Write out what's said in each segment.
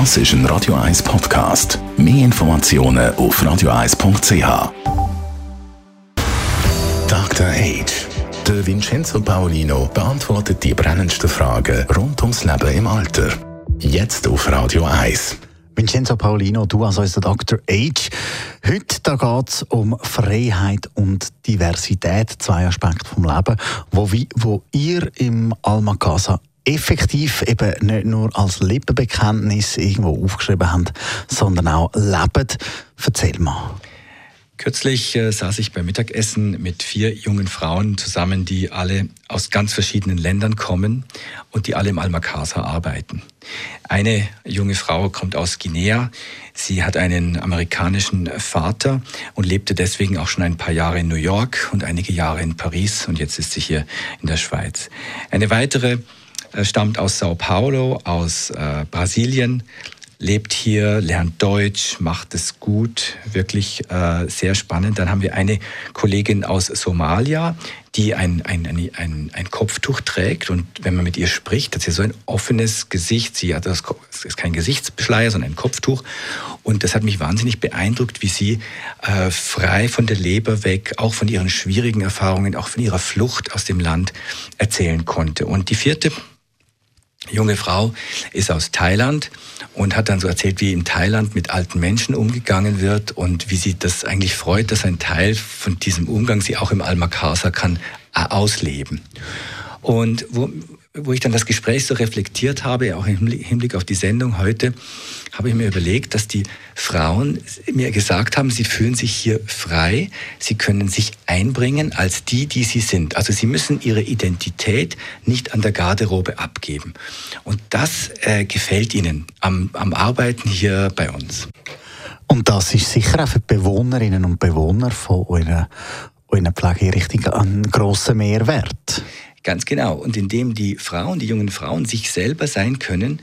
Das ist ein Radio 1 Podcast. Mehr Informationen auf radio1.ch. Dr. Age. Der Vincenzo Paolino beantwortet die brennendsten Fragen rund ums Leben im Alter. Jetzt auf Radio 1. Vincenzo Paolino, du als unser Dr. Age. Heute geht es um Freiheit und Diversität, zwei Aspekte vom Leben, wo, wo ihr im Alma Casa effektiv eben nicht nur als Lippenbekenntnis irgendwo aufgeschrieben habt, sondern auch lebt. Erzähl mal. Kürzlich äh, saß ich beim Mittagessen mit vier jungen Frauen zusammen, die alle aus ganz verschiedenen Ländern kommen und die alle im Almakasa arbeiten. Eine junge Frau kommt aus Guinea. Sie hat einen amerikanischen Vater und lebte deswegen auch schon ein paar Jahre in New York und einige Jahre in Paris und jetzt ist sie hier in der Schweiz. Eine weitere stammt aus Sao Paulo, aus äh, Brasilien, lebt hier, lernt Deutsch, macht es gut, wirklich äh, sehr spannend. Dann haben wir eine Kollegin aus Somalia, die ein, ein, ein, ein, ein Kopftuch trägt und wenn man mit ihr spricht, hat sie so ein offenes Gesicht. Sie hat das, das ist kein Gesichtsbeschleier, sondern ein Kopftuch und das hat mich wahnsinnig beeindruckt, wie sie äh, frei von der Leber weg, auch von ihren schwierigen Erfahrungen, auch von ihrer Flucht aus dem Land erzählen konnte. Und die vierte junge Frau ist aus Thailand und hat dann so erzählt, wie in Thailand mit alten Menschen umgegangen wird und wie sie das eigentlich freut, dass ein Teil von diesem Umgang sie auch im Al-Makasa kann äh, ausleben. Und wo, wo ich dann das Gespräch so reflektiert habe, auch im Hinblick auf die Sendung heute, habe ich mir überlegt, dass die Frauen mir gesagt haben, sie fühlen sich hier frei, sie können sich einbringen als die, die sie sind. Also sie müssen ihre Identität nicht an der Garderobe abgeben. Und das äh, gefällt ihnen am, am Arbeiten hier bei uns. Und das ist sicher auch für die Bewohnerinnen und Bewohner von eurer, eurer Pflegerichtung ein grosser Mehrwert. Ganz genau. Und indem die Frauen, die jungen Frauen sich selber sein können,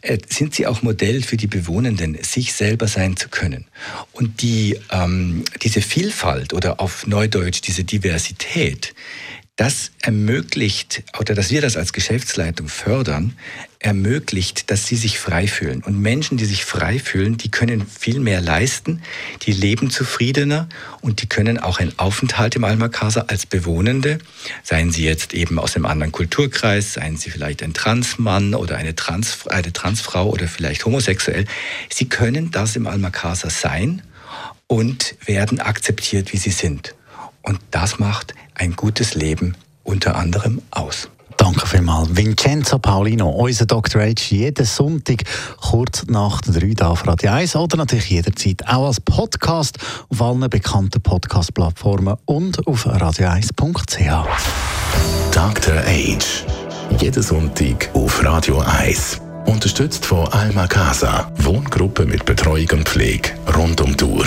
äh, sind sie auch Modell für die Bewohnenden, sich selber sein zu können. Und die, ähm, diese Vielfalt oder auf Neudeutsch diese Diversität, das ermöglicht, oder dass wir das als Geschäftsleitung fördern, ermöglicht, dass sie sich frei fühlen. Und Menschen, die sich frei fühlen, die können viel mehr leisten, die leben zufriedener und die können auch einen Aufenthalt im Almakasa als Bewohnende, seien sie jetzt eben aus einem anderen Kulturkreis, seien sie vielleicht ein Transmann oder eine, Trans, eine Transfrau oder vielleicht homosexuell, sie können das im Almakasa sein und werden akzeptiert, wie sie sind. Und das macht ein gutes Leben unter anderem aus. Danke vielmals. Vincenzo Paulino, unser Dr. H, jeden Sonntag kurz nach der 3 auf Radio 1 oder natürlich jederzeit auch als Podcast auf allen bekannten Podcast-Plattformen und auf radio1.ch. Dr. H. Jeden Sonntag auf Radio 1. Unterstützt von Alma Casa. Wohngruppe mit Betreuung und Pflege rund um Tour.